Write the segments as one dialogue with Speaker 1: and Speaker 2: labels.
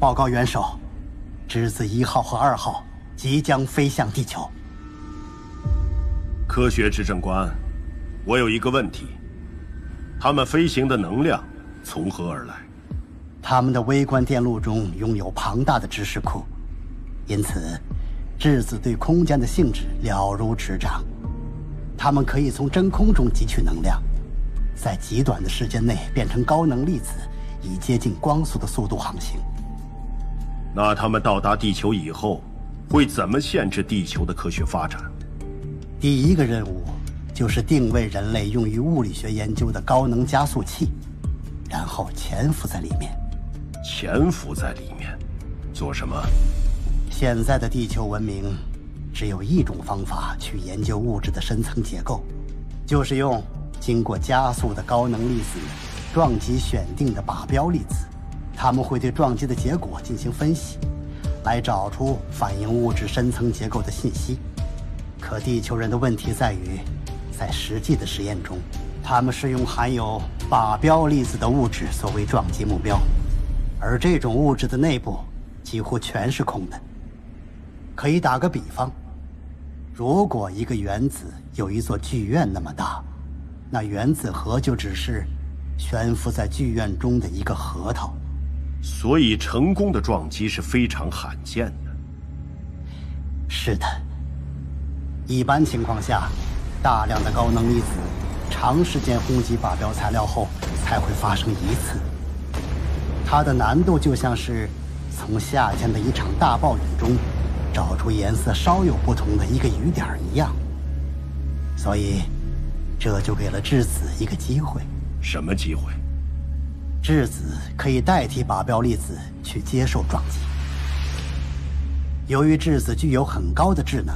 Speaker 1: 报告元首，质子一号和二号即将飞向地球。
Speaker 2: 科学执政官，我有一个问题：他们飞行的能量从何而来？
Speaker 1: 他们的微观电路中拥有庞大的知识库，因此，质子对空间的性质了如指掌。他们可以从真空中汲取能量，在极短的时间内变成高能粒子，以接近光速的速度航行。
Speaker 2: 那他们到达地球以后，会怎么限制地球的科学发展？
Speaker 1: 第一个任务就是定位人类用于物理学研究的高能加速器，然后潜伏在里面。
Speaker 2: 潜伏在里面，做什么？
Speaker 1: 现在的地球文明。只有一种方法去研究物质的深层结构，就是用经过加速的高能粒子撞击选定的靶标粒子，他们会对撞击的结果进行分析，来找出反映物质深层结构的信息。可地球人的问题在于，在实际的实验中，他们是用含有靶标粒子的物质作为撞击目标，而这种物质的内部几乎全是空的。可以打个比方。如果一个原子有一座剧院那么大，那原子核就只是悬浮在剧院中的一个核桃。
Speaker 2: 所以，成功的撞击是非常罕见的。
Speaker 1: 是的。一般情况下，大量的高能粒子长时间轰击靶标材料后才会发生一次。它的难度就像是从夏天的一场大暴雨中。找出颜色稍有不同的一个雨点一样，所以这就给了质子一个机会。
Speaker 2: 什么机会？
Speaker 1: 质子可以代替靶标粒子去接受撞击。由于质子具有很高的智能，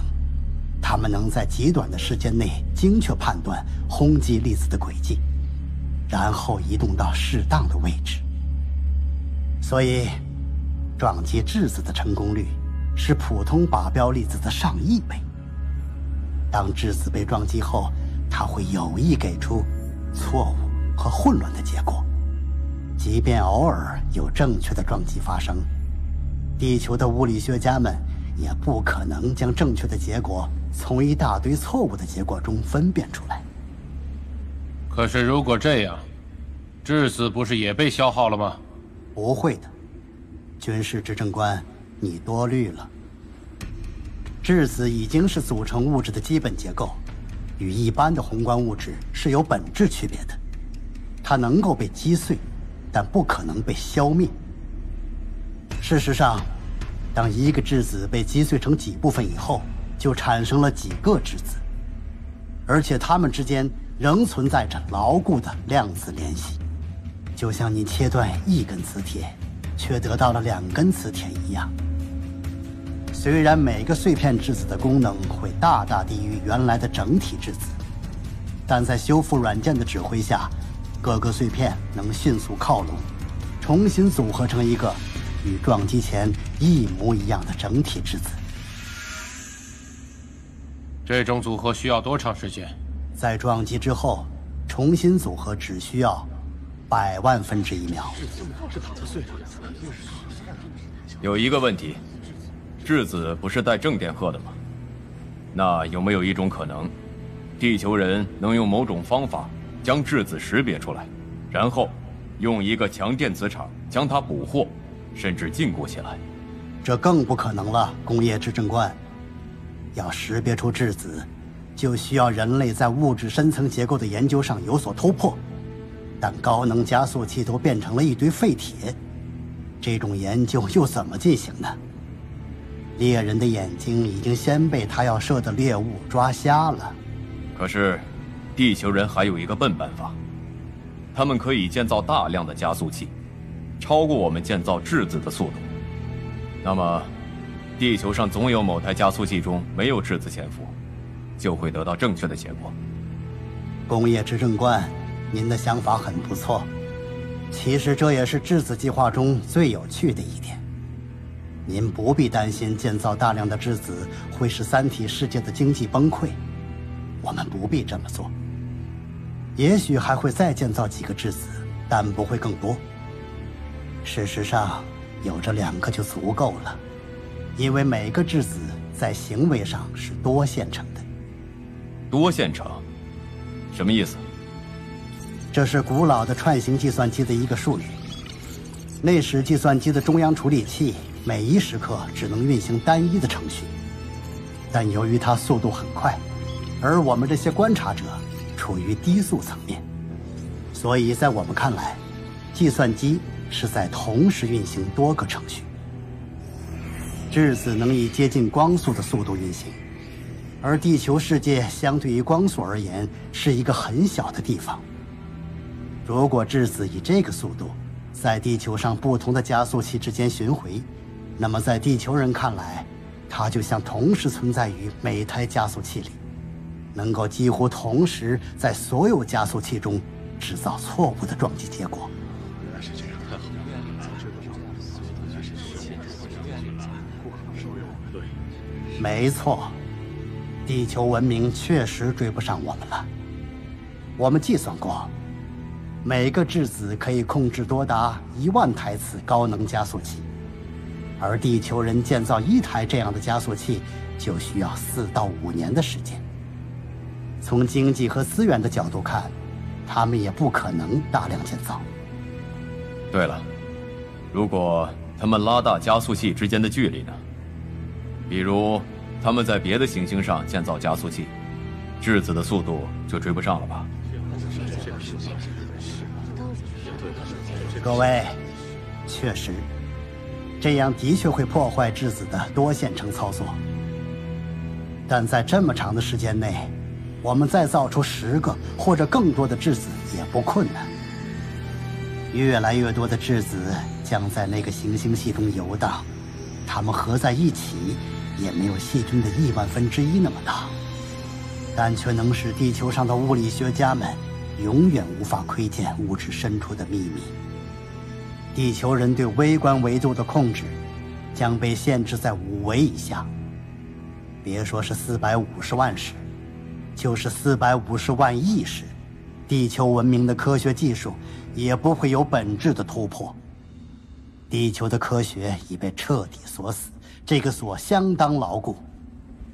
Speaker 1: 它们能在极短的时间内精确判断轰击粒子的轨迹，然后移动到适当的位置。所以，撞击质子的成功率。是普通靶标粒子的上亿倍。当质子被撞击后，它会有意给出错误和混乱的结果。即便偶尔有正确的撞击发生，地球的物理学家们也不可能将正确的结果从一大堆错误的结果中分辨出来。
Speaker 3: 可是，如果这样，质子不是也被消耗了吗？
Speaker 1: 不会的，军事执政官。你多虑了。质子已经是组成物质的基本结构，与一般的宏观物质是有本质区别的。它能够被击碎，但不可能被消灭。事实上，当一个质子被击碎成几部分以后，就产生了几个质子，而且它们之间仍存在着牢固的量子联系，就像你切断一根磁铁，却得到了两根磁铁一样。虽然每个碎片质子的功能会大大低于原来的整体质子，但在修复软件的指挥下，各个碎片能迅速靠拢，重新组合成一个与撞击前一模一样的整体质子。
Speaker 3: 这种组合需要多长时间？
Speaker 1: 在撞击之后，重新组合只需要百万分之一秒。
Speaker 4: 有一个问题。质子不是带正电荷的吗？那有没有一种可能，地球人能用某种方法将质子识别出来，然后用一个强电磁场将它捕获，甚至禁锢起来？
Speaker 1: 这更不可能了，工业执政官。要识别出质子，就需要人类在物质深层结构的研究上有所突破。但高能加速器都变成了一堆废铁，这种研究又怎么进行呢？猎人的眼睛已经先被他要射的猎物抓瞎了。
Speaker 4: 可是，地球人还有一个笨办法，他们可以建造大量的加速器，超过我们建造质子的速度。那么，地球上总有某台加速器中没有质子潜伏，就会得到正确的结果。
Speaker 1: 工业执政官，您的想法很不错。其实这也是质子计划中最有趣的一点。您不必担心建造大量的质子会使三体世界的经济崩溃，我们不必这么做。也许还会再建造几个质子，但不会更多。事实上，有这两个就足够了，因为每个质子在行为上是多线程的。
Speaker 4: 多线程？什么意思？
Speaker 1: 这是古老的串行计算机的一个术语。那时计算机的中央处理器每一时刻只能运行单一的程序，但由于它速度很快，而我们这些观察者处于低速层面，所以在我们看来，计算机是在同时运行多个程序。质子能以接近光速的速度运行，而地球世界相对于光速而言是一个很小的地方。如果质子以这个速度，在地球上不同的加速器之间巡回，那么在地球人看来，它就像同时存在于每台加速器里，能够几乎同时在所有加速器中制造错误的撞击结果。原来是这样没错，地球文明确实追不上我们了。我们计算过。每个质子可以控制多达一万台次高能加速器，而地球人建造一台这样的加速器就需要四到五年的时间。从经济和资源的角度看，他们也不可能大量建造。
Speaker 4: 对了，如果他们拉大加速器之间的距离呢？比如他们在别的行星上建造加速器，质子的速度就追不上了吧？
Speaker 1: 各位，确实，这样的确会破坏质子的多线程操作。但在这么长的时间内，我们再造出十个或者更多的质子也不困难。越来越多的质子将在那个行星系中游荡，它们合在一起也没有细菌的亿万分之一那么大，但却能使地球上的物理学家们永远无法窥见物质深处的秘密。地球人对微观维度的控制，将被限制在五维以下。别说是四百五十万时，就是四百五十万亿时，地球文明的科学技术也不会有本质的突破。地球的科学已被彻底锁死，这个锁相当牢固，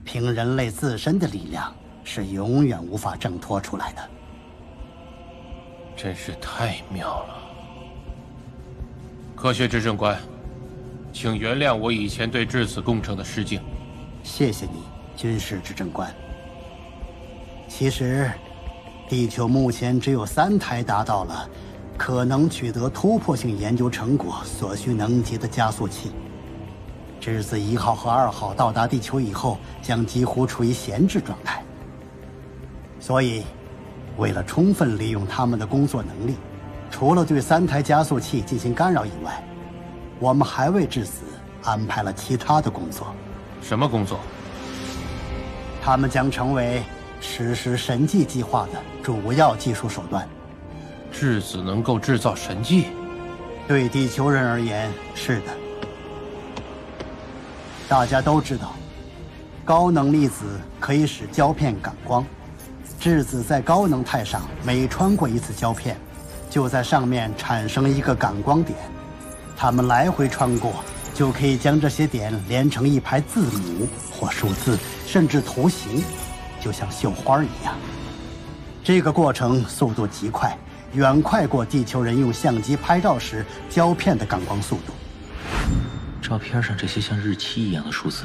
Speaker 1: 凭人类自身的力量是永远无法挣脱出来的。
Speaker 3: 真是太妙了。科学执政官，请原谅我以前对质子工程的失敬。
Speaker 1: 谢谢你，军事执政官。其实，地球目前只有三台达到了可能取得突破性研究成果所需能级的加速器。质子一号和二号到达地球以后，将几乎处于闲置状态。所以，为了充分利用他们的工作能力。除了对三台加速器进行干扰以外，我们还为质子安排了其他的工作。
Speaker 3: 什么工作？
Speaker 1: 他们将成为实施神迹计划的主要技术手段。
Speaker 3: 质子能够制造神迹？
Speaker 1: 对地球人而言，是的。大家都知道，高能粒子可以使胶片感光。质子在高能态上每穿过一次胶片，就在上面产生一个感光点，它们来回穿过，就可以将这些点连成一排字母或数字，甚至图形，就像绣花一样。这个过程速度极快，远快过地球人用相机拍照时胶片的感光速度。
Speaker 5: 照片上这些像日期一样的数字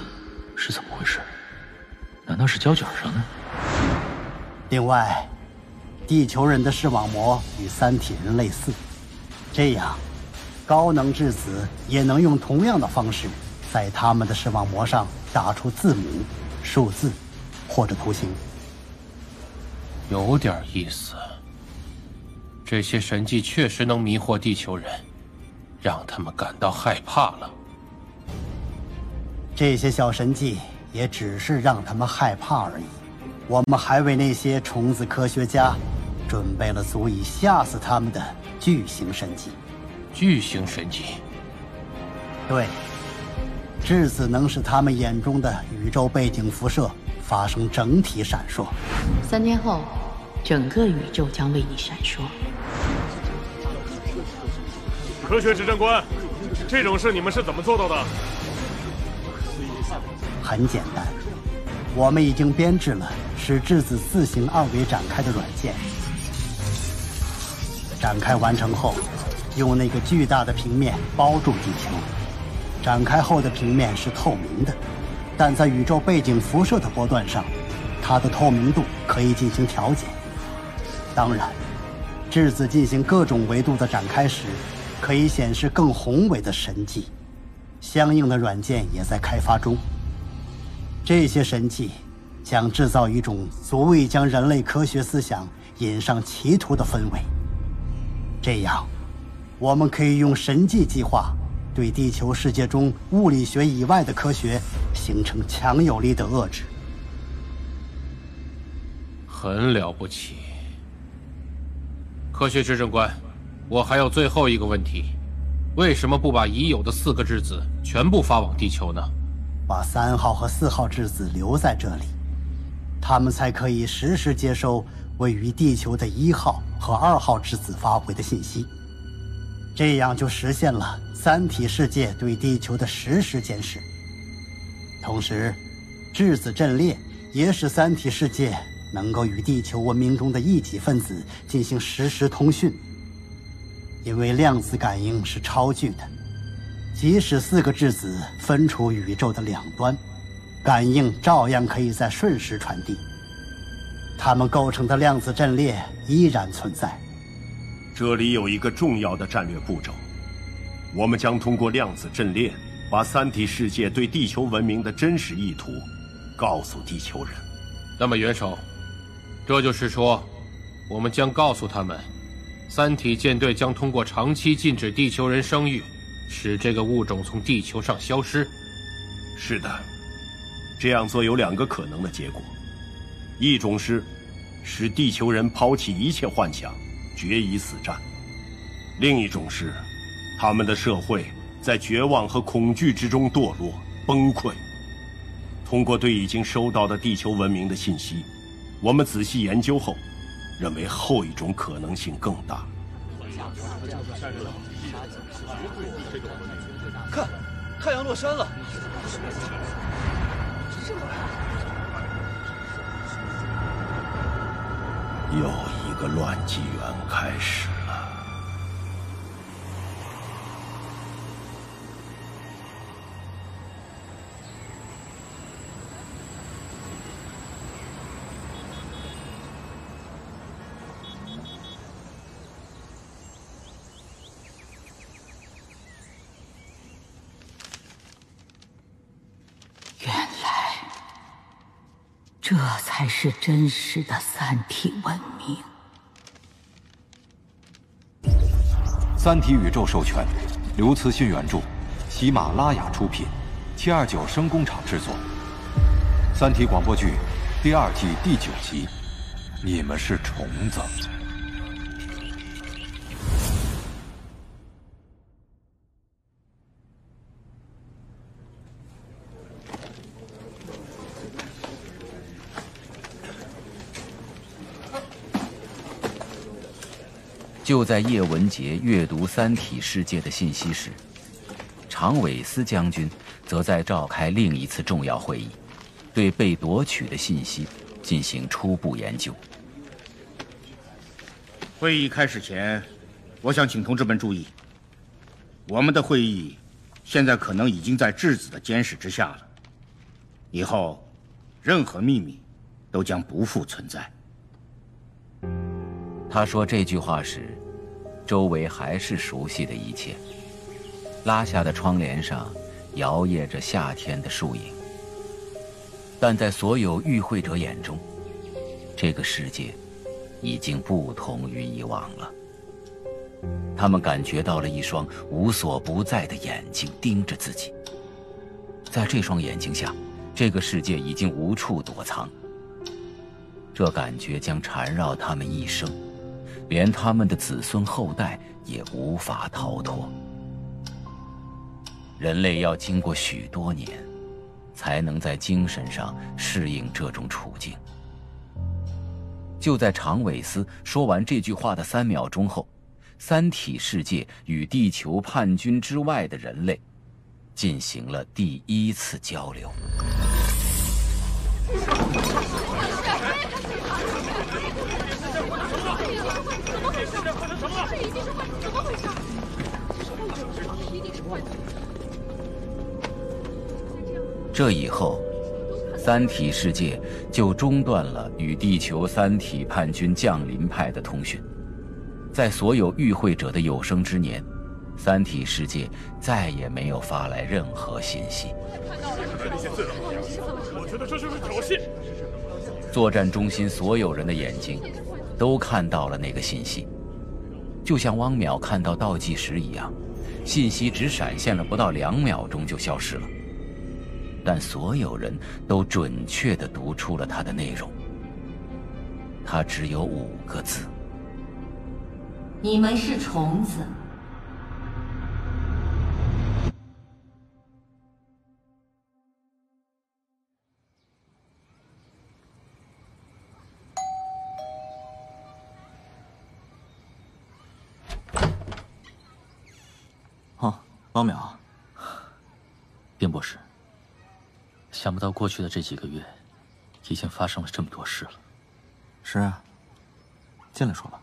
Speaker 5: 是怎么回事？难道是胶卷上的？
Speaker 1: 另外。地球人的视网膜与三体人类似，这样，高能质子也能用同样的方式，在他们的视网膜上打出字母、数字或者图形。
Speaker 3: 有点意思。这些神迹确实能迷惑地球人，让他们感到害怕了。
Speaker 1: 这些小神迹也只是让他们害怕而已。我们还为那些虫子科学家。准备了足以吓死他们的巨型神迹。
Speaker 3: 巨型神迹。
Speaker 1: 对，质子能使他们眼中的宇宙背景辐射发生整体闪烁。
Speaker 6: 三天后，整个宇宙将为你闪烁。
Speaker 7: 科学执政官，这种事你们是怎么做到的？
Speaker 1: 很简单，我们已经编制了使质子自行二维展开的软件。展开完成后，用那个巨大的平面包住地球。展开后的平面是透明的，但在宇宙背景辐射的波段上，它的透明度可以进行调节。当然，质子进行各种维度的展开时，可以显示更宏伟的神迹。相应的软件也在开发中。这些神迹将制造一种足以将人类科学思想引上歧途的氛围。这样，我们可以用神迹计划。对地球世界中物理学以外的科学形成强有力的遏制，
Speaker 3: 很了不起。科学执政官，我还有最后一个问题：为什么不把已有的四个质子全部发往地球呢？
Speaker 1: 把三号和四号质子留在这里，他们才可以实时接收位于地球的一号和二号质子发回的信息，这样就实现了。三体世界对地球的实时监视，同时，质子阵列也使三体世界能够与地球文明中的异己分子进行实时通讯。因为量子感应是超距的，即使四个质子分处宇宙的两端，感应照样可以在瞬时传递。它们构成的量子阵列依然存在。
Speaker 2: 这里有一个重要的战略步骤。我们将通过量子阵列，把三体世界对地球文明的真实意图告诉地球人。
Speaker 3: 那么，元首，这就是说，我们将告诉他们，三体舰队将通过长期禁止地球人生育，使这个物种从地球上消失。
Speaker 2: 是的，这样做有两个可能的结果：一种是使地球人抛弃一切幻想，决一死战；另一种是。他们的社会在绝望和恐惧之中堕落、崩溃。通过对已经收到的地球文明的信息，我们仔细研究后，认为后一种可能性更大。
Speaker 8: 看，太阳落山了。
Speaker 2: 又一个乱纪元开始。
Speaker 9: 这才是真实的三体文明。
Speaker 10: 《三体》宇宙授权，刘慈欣原著，喜马拉雅出品，七二九声工厂制作，《三体》广播剧第二季第九集，你们是虫子。
Speaker 5: 就在叶文洁阅读《三体》世界的信息时，常伟思将军则在召开另一次重要会议，对被夺取的信息进行初步研究。
Speaker 11: 会议开始前，我想请同志们注意，我们的会议现在可能已经在质子的监视之下了。以后，任何秘密都将不复存在。
Speaker 5: 他说这句话时，周围还是熟悉的一切。拉下的窗帘上摇曳着夏天的树影，但在所有与会者眼中，这个世界已经不同于以往了。他们感觉到了一双无所不在的眼睛盯着自己，在这双眼睛下，这个世界已经无处躲藏。这感觉将缠绕他们一生。连他们的子孙后代也无法逃脱。人类要经过许多年，才能在精神上适应这种处境。就在长尾思说完这句话的三秒钟后，三体世界与地球叛军之外的人类进行了第一次交流。这以后，三体世界就中断了与地球三体叛军降临派的通讯。在所有与会者的有生之年，三体世界再也没有发来任何信息。
Speaker 7: 我觉得这就是挑衅。
Speaker 5: 作战中心所有人的眼睛都看到了那个信息，就像汪淼看到倒计时一样，信息只闪现了不到两秒钟就消失了。但所有人都准确的读出了它的内容。它只有五个字：“
Speaker 9: 你们是虫子。”
Speaker 12: 汪淼，卞博士。想不到过去的这几个月，已经发生了这么多事了。
Speaker 13: 是啊，进来说吧。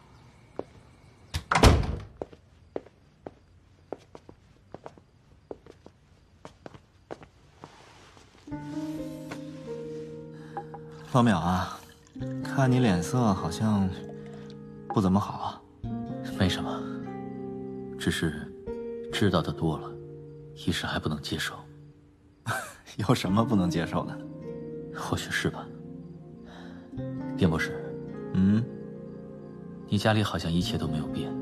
Speaker 13: 汪淼啊，看你脸色好像不怎么好啊。
Speaker 12: 没什么，只是知道的多了，一时还不能接受。
Speaker 13: 有什么不能接受的？
Speaker 12: 或许是吧。卞博士，
Speaker 13: 嗯，
Speaker 12: 你家里好像一切都没有变。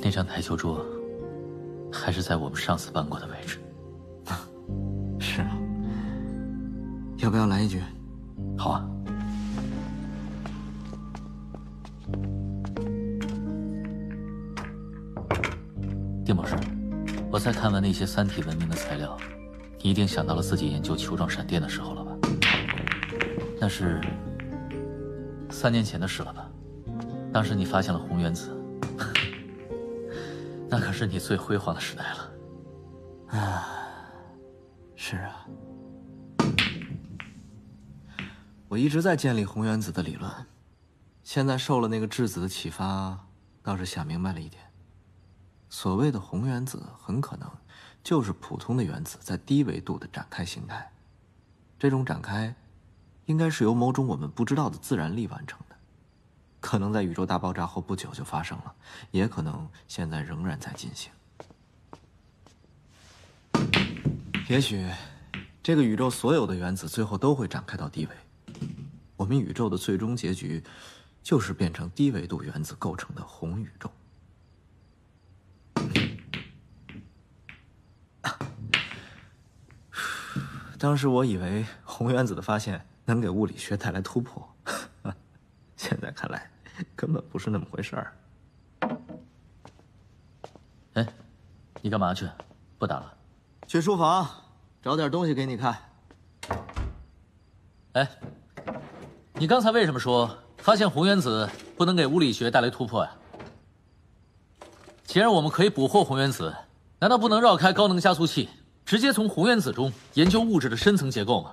Speaker 12: 那张台球桌还是在我们上次搬过的位置。
Speaker 13: 是啊。要不要来一局？
Speaker 12: 好啊。丁博士，我才看完那些三体文明的材料。你一定想到了自己研究球状闪电的时候了吧？那是三年前的事了吧？当时你发现了红原子，那可是你最辉煌的时代了。
Speaker 13: 啊，是啊，我一直在建立红原子的理论，现在受了那个质子的启发，倒是想明白了一点。所谓的红原子，很可能。就是普通的原子在低维度的展开形态，这种展开，应该是由某种我们不知道的自然力完成的，可能在宇宙大爆炸后不久就发生了，也可能现在仍然在进行。也许，这个宇宙所有的原子最后都会展开到低维，我们宇宙的最终结局，就是变成低维度原子构成的红宇宙。当时我以为红原子的发现能给物理学带来突破，现在看来根本不是那么回事儿。
Speaker 12: 哎，你干嘛去？不打了？
Speaker 13: 去书房找点东西给你看。
Speaker 12: 哎，你刚才为什么说发现红原子不能给物理学带来突破呀？既然我们可以捕获红原子，难道不能绕开高能加速器？直接从红原子中研究物质的深层结构吗？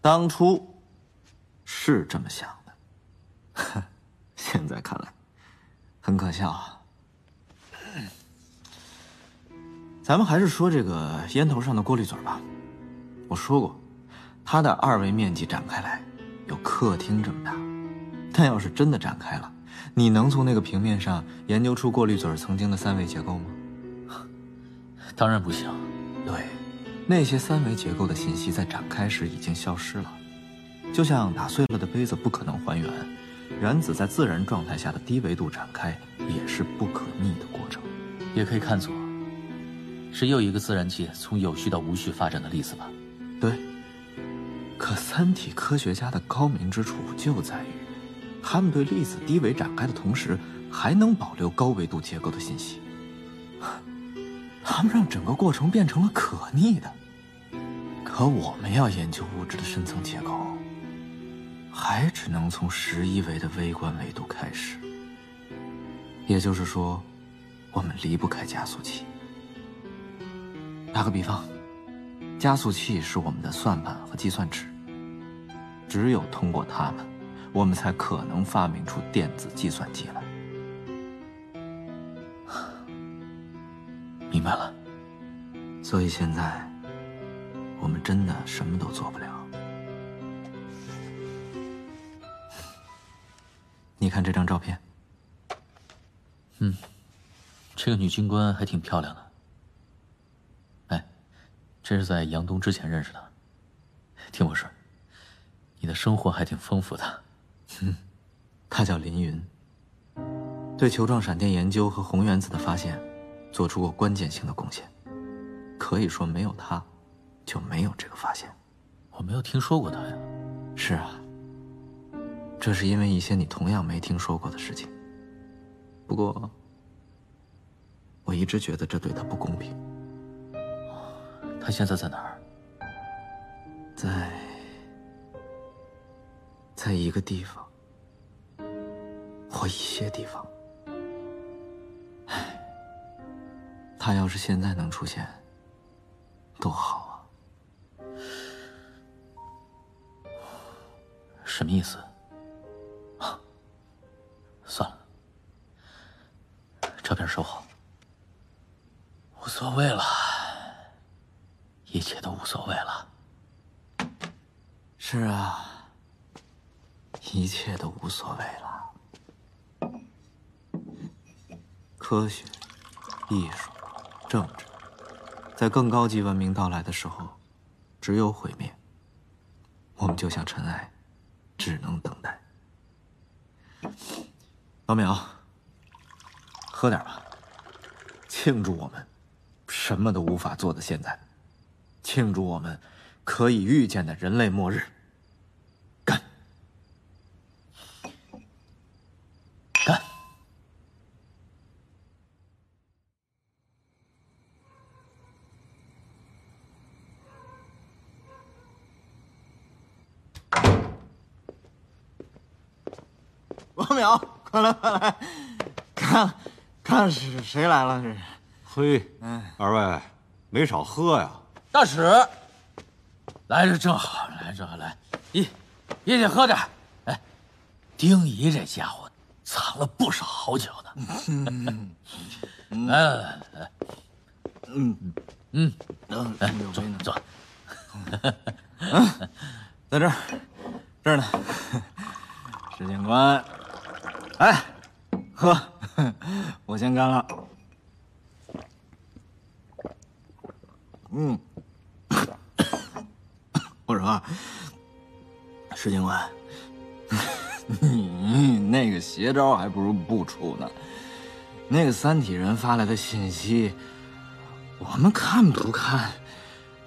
Speaker 13: 当初是这么想的，现在看来很可笑啊。咱们还是说这个烟头上的过滤嘴吧。我说过，它的二维面积展开来有客厅这么大，但要是真的展开了，你能从那个平面上研究出过滤嘴曾经的三维结构吗？
Speaker 12: 当然不行。
Speaker 13: 对，那些三维结构的信息在展开时已经消失了，就像打碎了的杯子不可能还原，原子在自然状态下的低维度展开也是不可逆的过程。
Speaker 12: 也可以看作是又一个自然界从有序到无序发展的例子吧。
Speaker 13: 对。可三体科学家的高明之处就在于，他们对粒子低维展开的同时，还能保留高维度结构的信息。他们让整个过程变成了可逆的，可我们要研究物质的深层结构，还只能从十一维的微观维度开始。
Speaker 14: 也就是说，我们离不开加速器。打个比方，加速器是我们的算盘和计算尺，只有通过它们，我们才可能发明出电子计算机来。
Speaker 15: 明白了。
Speaker 14: 所以现在，我们真的什么都做不了。你看这张照片。
Speaker 15: 嗯，这个女军官还挺漂亮的。哎，这是在杨东之前认识的。听我说，你的生活还挺丰富的。
Speaker 14: 哼，她叫林云，对球状闪电研究和红原子的发现，做出过关键性的贡献。可以说，没有他，就没有这个发现。
Speaker 15: 我没有听说过他呀。
Speaker 14: 是啊，这是因为一些你同样没听说过的事情。不过，我一直觉得这对他不公平。
Speaker 15: 他现在在哪儿？
Speaker 14: 在，在一个地方，或一些地方。唉，他要是现在能出现，多好啊！
Speaker 15: 什么意思？算了。照片收好。无所谓了，一切都无所谓了。
Speaker 14: 是啊，一切都无所谓了。科学、艺术、政治，在更高级文明到来的时候，只有毁灭。我们就像尘埃，只能等待。老淼。喝点吧，庆祝我们什么都无法做的现在，庆祝我们可以预见的人类末日。
Speaker 13: 来快来，看。看是谁来了？这是。
Speaker 10: 嘿，二位没少喝呀。
Speaker 12: 大使，来这正好，来正好来，一，一起喝点。哎，丁仪这家伙藏了不少好酒呢。来来来来，嗯嗯嗯，来坐坐。
Speaker 13: 嗯，在这儿，这儿呢。石警官，哎，喝。我先干了。嗯，我说，石警官，你那个邪招还不如不出呢。那个三体人发来的信息，我们看不看，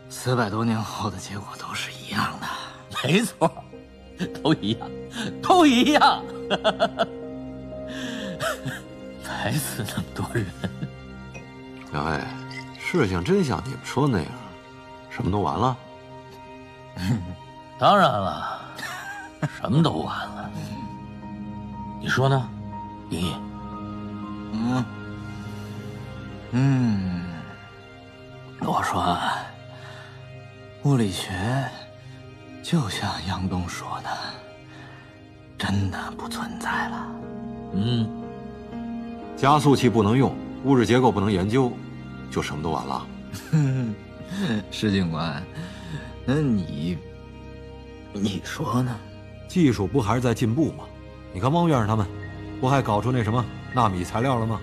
Speaker 13: 四百多年后的结果都是一样的。
Speaker 12: 没错，都一样，都一样。还死那么多人，
Speaker 10: 两位，事情真像你们说的那样，什么都完了？
Speaker 12: 当然了，什么都完了。你说呢，林毅？
Speaker 13: 嗯嗯，我说，物理学就像杨东说的，真的不存在了。
Speaker 12: 嗯。
Speaker 10: 加速器不能用，物质结构不能研究，就什么都完了。
Speaker 13: 石警官，那你，你说呢？
Speaker 10: 技术不还是在进步吗？你看汪院士他们，不还搞出那什么纳米材料了吗？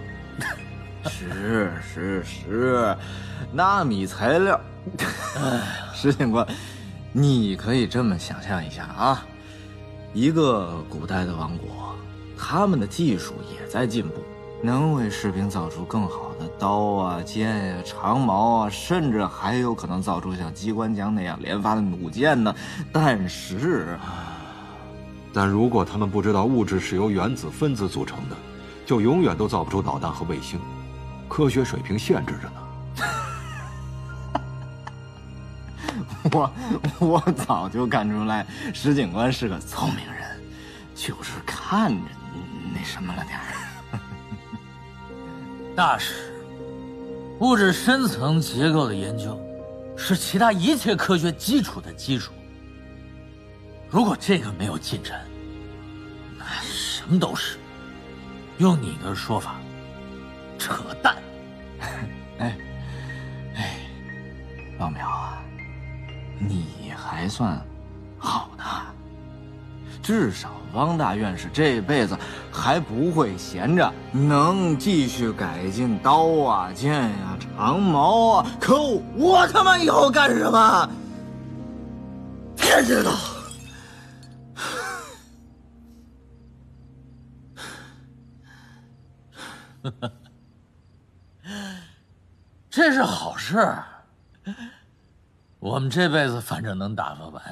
Speaker 13: 是是是，纳米材料。石警官，你可以这么想象一下啊，一个古代的王国，他们的技术也在进步。能为士兵造出更好的刀啊、剑呀、长矛啊，甚至还有可能造出像机关枪那样连发的弩箭呢。但是，
Speaker 10: 但如果他们不知道物质是由原子分子组成的，就永远都造不出导弹和卫星。科学水平限制着呢。
Speaker 13: 我我早就看出来，石警官是个聪明人，就是看着那什么了点儿。
Speaker 12: 大师，物质深层结构的研究，是其他一切科学基础的基础。如果这个没有进展，那什么都是，用你的说法，扯淡。
Speaker 13: 哎，哎，老苗啊，你还算好的，至少汪大院士这辈子还不会闲着，能继续改进刀啊、剑呀、长矛啊。可我他妈以后干什么？天知道。
Speaker 12: 这是好事，我们这辈子反正能打发完，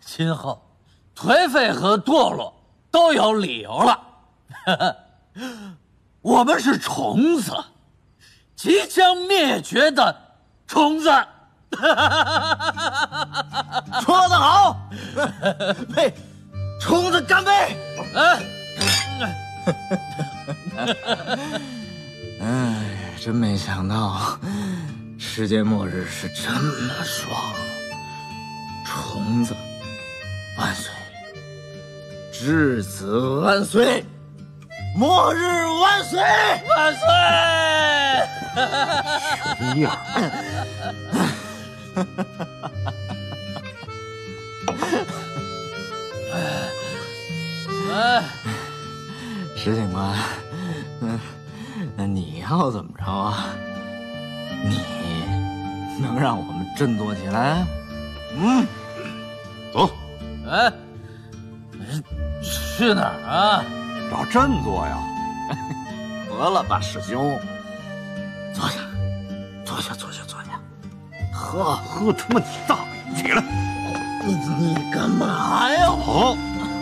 Speaker 12: 今后颓废和堕落都有理由了。我们是虫子，即将灭绝的虫子。
Speaker 13: 说得好，为虫子干杯！哎，真没想到，世界末日是这么爽！虫子万岁，质子万岁，末日万岁
Speaker 12: 万岁！
Speaker 10: 什么样？
Speaker 13: 哎，石警官，那那你要怎么着啊？你能让我们振作起来？嗯，
Speaker 10: 走。
Speaker 12: 哎，去哪儿啊？
Speaker 10: 找振作呀！
Speaker 13: 得了吧，师兄，坐下，坐下，坐下，坐下，喝
Speaker 10: 喝他妈你大爷！起来！
Speaker 13: 你你干嘛呀？
Speaker 10: 好，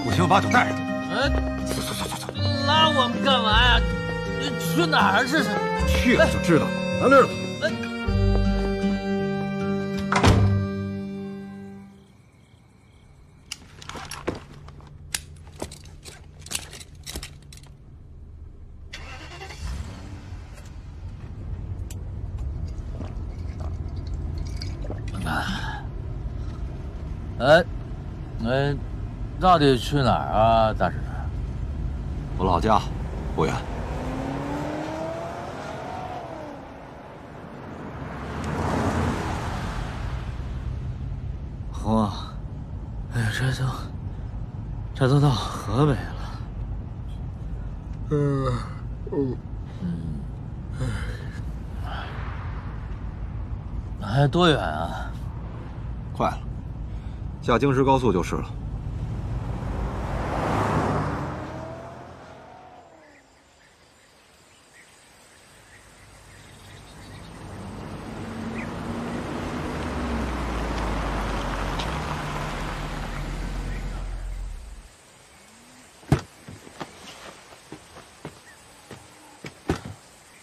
Speaker 10: 我先把酒带上。
Speaker 12: 哎，
Speaker 13: 走走走走走，
Speaker 12: 拉我们干嘛呀？去哪儿？这是
Speaker 10: 去了就知道。来
Speaker 12: 这儿。到底去哪儿啊，大师？
Speaker 10: 我老家，不远。
Speaker 13: 嚯，哎呀，这都，这都到河北了。嗯，嗯，
Speaker 12: 嗯，还多远啊？
Speaker 10: 快了。下京石高速就是了。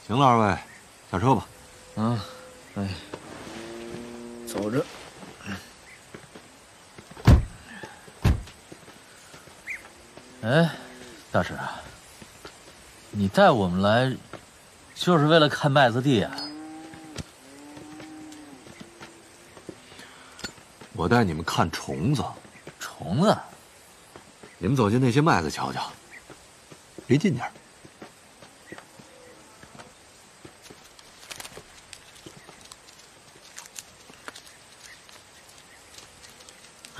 Speaker 10: 行了，二位，下车吧。
Speaker 13: 啊，哎，走着。
Speaker 12: 哎，大师啊，你带我们来，就是为了看麦子地啊？
Speaker 10: 我带你们看虫子。
Speaker 12: 虫子？
Speaker 10: 你们走进那些麦子瞧瞧，离近点。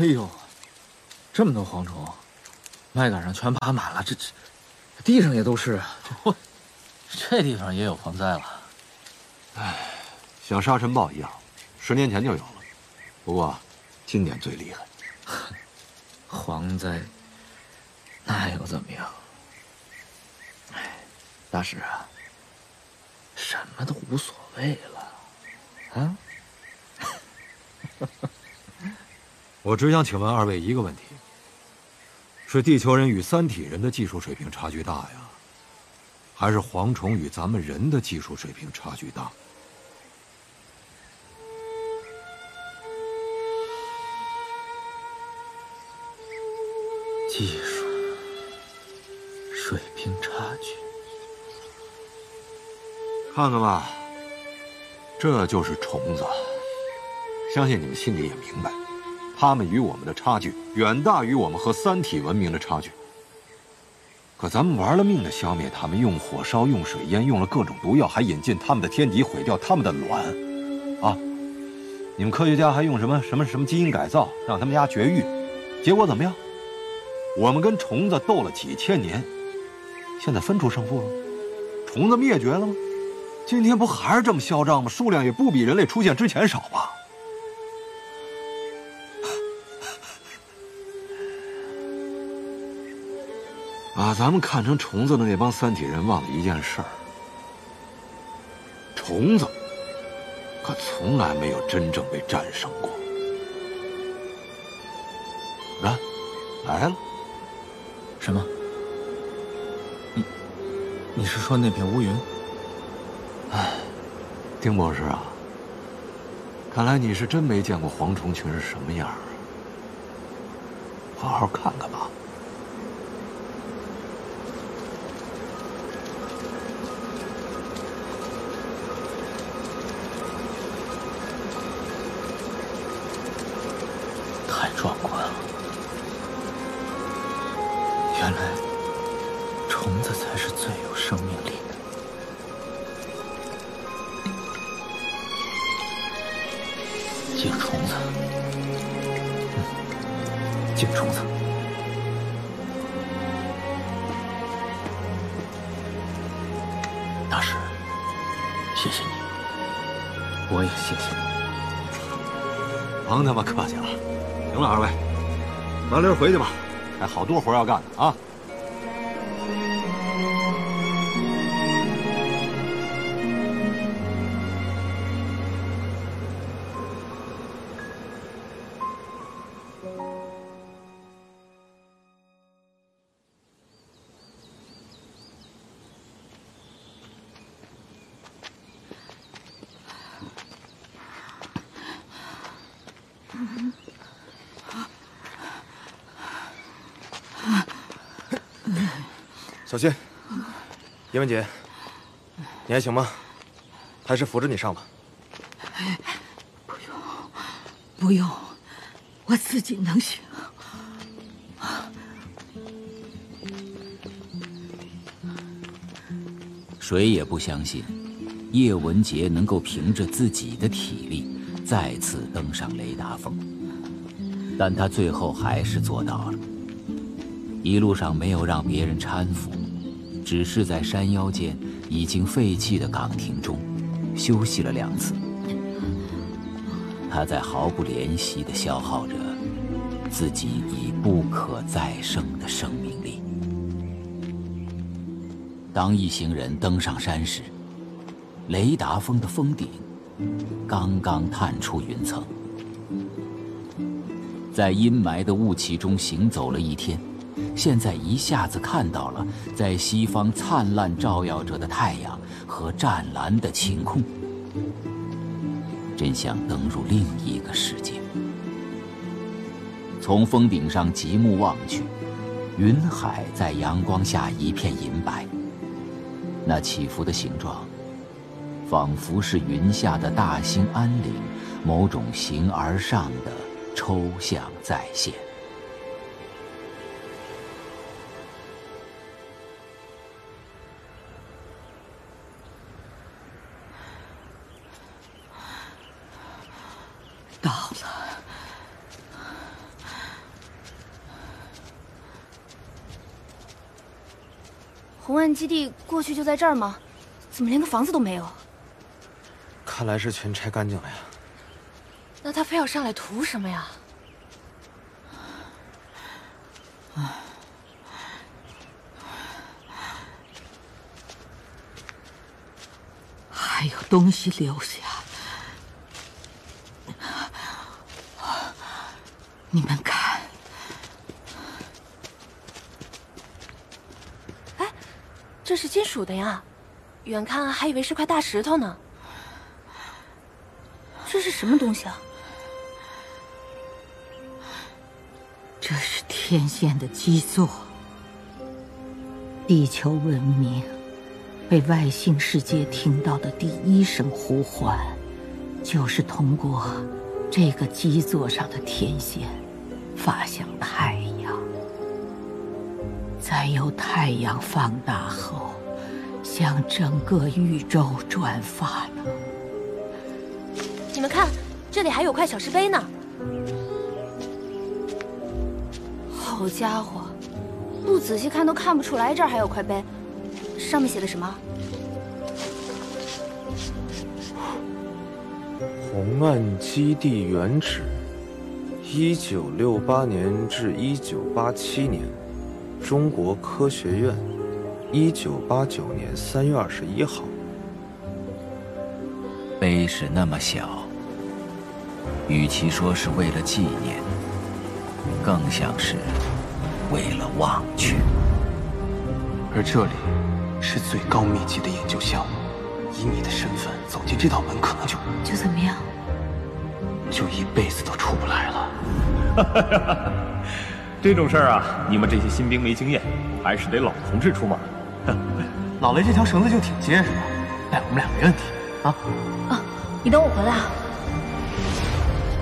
Speaker 13: 哎呦，这么多蝗虫！麦秆上全爬满了，这这地上也都是。
Speaker 12: 嚯，这地方也有蝗灾了。
Speaker 10: 哎，像沙尘暴一样，十年前就有了，不过今年最厉害。
Speaker 13: 蝗灾，那又怎么样？哎，大师啊，什么都无所谓了，啊？
Speaker 10: 我只想请问二位一个问题。是地球人与三体人的技术水平差距大呀，还是蝗虫与咱们人的技术水平差距大？
Speaker 13: 技术水平差距，
Speaker 10: 看看吧，这就是虫子。相信你们心里也明白，他们与我们的差距远大于我们和三体文明的差距。可咱们玩了命的消灭他们，用火烧，用水淹，用了各种毒药，还引进他们的天敌，毁掉他们的卵，啊！你们科学家还用什么什么什么基因改造，让他们家绝育，结果怎么样？我们跟虫子斗了几千年，现在分出胜负了，虫子灭绝了吗？今天不还是这么嚣张吗？数量也不比人类出现之前少吧？把咱们看成虫子的那帮三体人忘了一件事儿：虫子可从来没有真正被战胜过。来，来了。
Speaker 13: 什么？你，你是说那片乌云？
Speaker 10: 哎，丁博士啊，看来你是真没见过蝗虫群是什么样啊。好好看看吧。
Speaker 13: 嗯，井虫子。大师，谢谢你，我也谢谢你。
Speaker 10: 甭他妈客气了。行了，二位，麻溜回去吧，还好多活要干呢啊！
Speaker 16: 小心，叶文杰，你还行吗？还是扶着你上吧。
Speaker 9: 不用，不用，我自己能行。
Speaker 5: 谁也不相信叶文杰能够凭着自己的体力再次登上雷达峰，但他最后还是做到了。一路上没有让别人搀扶，只是在山腰间已经废弃的岗亭中休息了两次。他在毫不怜惜地消耗着自己已不可再生的生命力。当一行人登上山时，雷达峰的峰顶刚刚探出云层，在阴霾的雾气中行走了一天。现在一下子看到了在西方灿烂照耀着的太阳和湛蓝的晴空，真想登入另一个世界。从峰顶上极目望去，云海在阳光下一片银白，那起伏的形状，仿佛是云下的大兴安岭某种形而上的抽象再现。
Speaker 9: 到了，
Speaker 17: 红岸基地过去就在这儿吗？怎么连个房子都没有？
Speaker 16: 看来是全拆干净了呀。
Speaker 17: 那他非要上来图什么呀？
Speaker 9: 还有东西留下。你们看，
Speaker 17: 哎，这是金属的呀，远看还以为是块大石头呢。这是什么东西啊？
Speaker 9: 这是天线的基座。地球文明被外星世界听到的第一声呼唤，就是通过这个基座上的天线发向太阳，再由太阳放大后，向整个宇宙转发了。
Speaker 17: 你们看，这里还有块小石碑呢。好家伙，不仔细看都看不出来这儿还有块碑。上面写的什么？
Speaker 16: 红岸基地原址：一九六八年至一九八七年，中国科学院，一九八九年三月二十一号。
Speaker 5: 碑是那么小，与其说是为了纪念，更像是为了忘却。
Speaker 18: 而这里。是最高密集的研究项目，以你的身份走进这道门，可能就
Speaker 9: 就怎么样？
Speaker 18: 就一辈子都出不来了。
Speaker 4: 这种事儿啊，你们这些新兵没经验，还是得老同志出马。
Speaker 18: 老雷这条绳子就挺结实的，带我们俩没问题啊。
Speaker 17: 啊，你等我回来啊。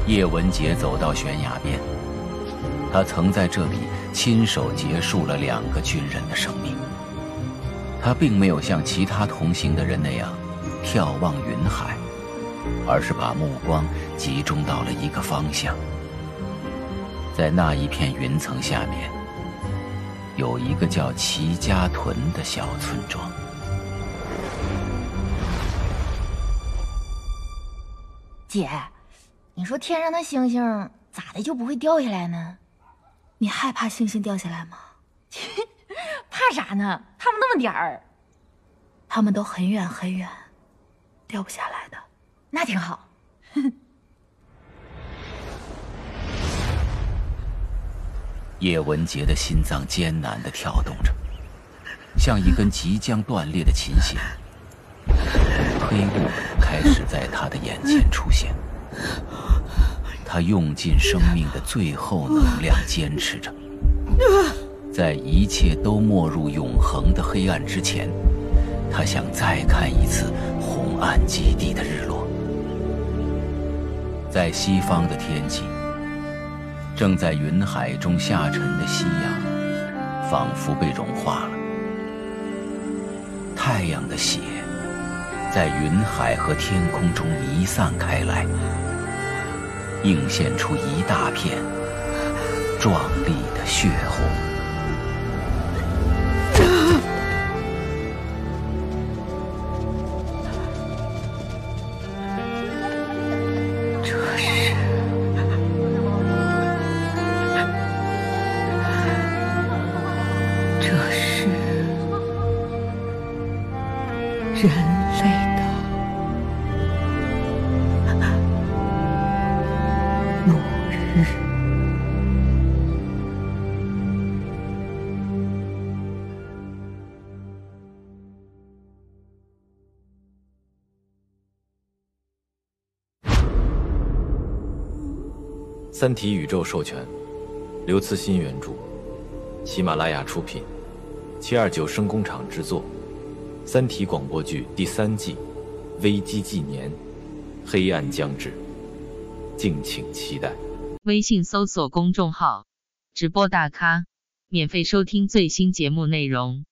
Speaker 5: 叶文杰走到悬崖边，他曾在这里亲手结束了两个军人的生命。他并没有像其他同行的人那样眺望云海，而是把目光集中到了一个方向。在那一片云层下面，有一个叫齐家屯的小村庄。
Speaker 19: 姐，你说天上的星星咋的就不会掉下来呢？
Speaker 17: 你害怕星星掉下来吗？
Speaker 19: 怕啥呢？他们那么点儿，
Speaker 17: 他们都很远很远，掉不下来的。
Speaker 19: 那挺好。
Speaker 5: 叶文洁的心脏艰难地跳动着，像一根即将断裂的琴弦。黑雾开始在他的眼前出现，他用尽生命的最后能量坚持着。在一切都没入永恒的黑暗之前，他想再看一次红岸基地的日落。在西方的天际，正在云海中下沉的夕阳，仿佛被融化了。太阳的血在云海和天空中弥散开来，映现出一大片壮丽的血红。
Speaker 10: 《三体》宇宙授权，刘慈欣原著，喜马拉雅出品，七二九声工厂制作，《三体》广播剧第三季，《危机纪年》，黑暗将至，敬请期待。
Speaker 20: 微信搜索公众号“直播大咖”，免费收听最新节目内容。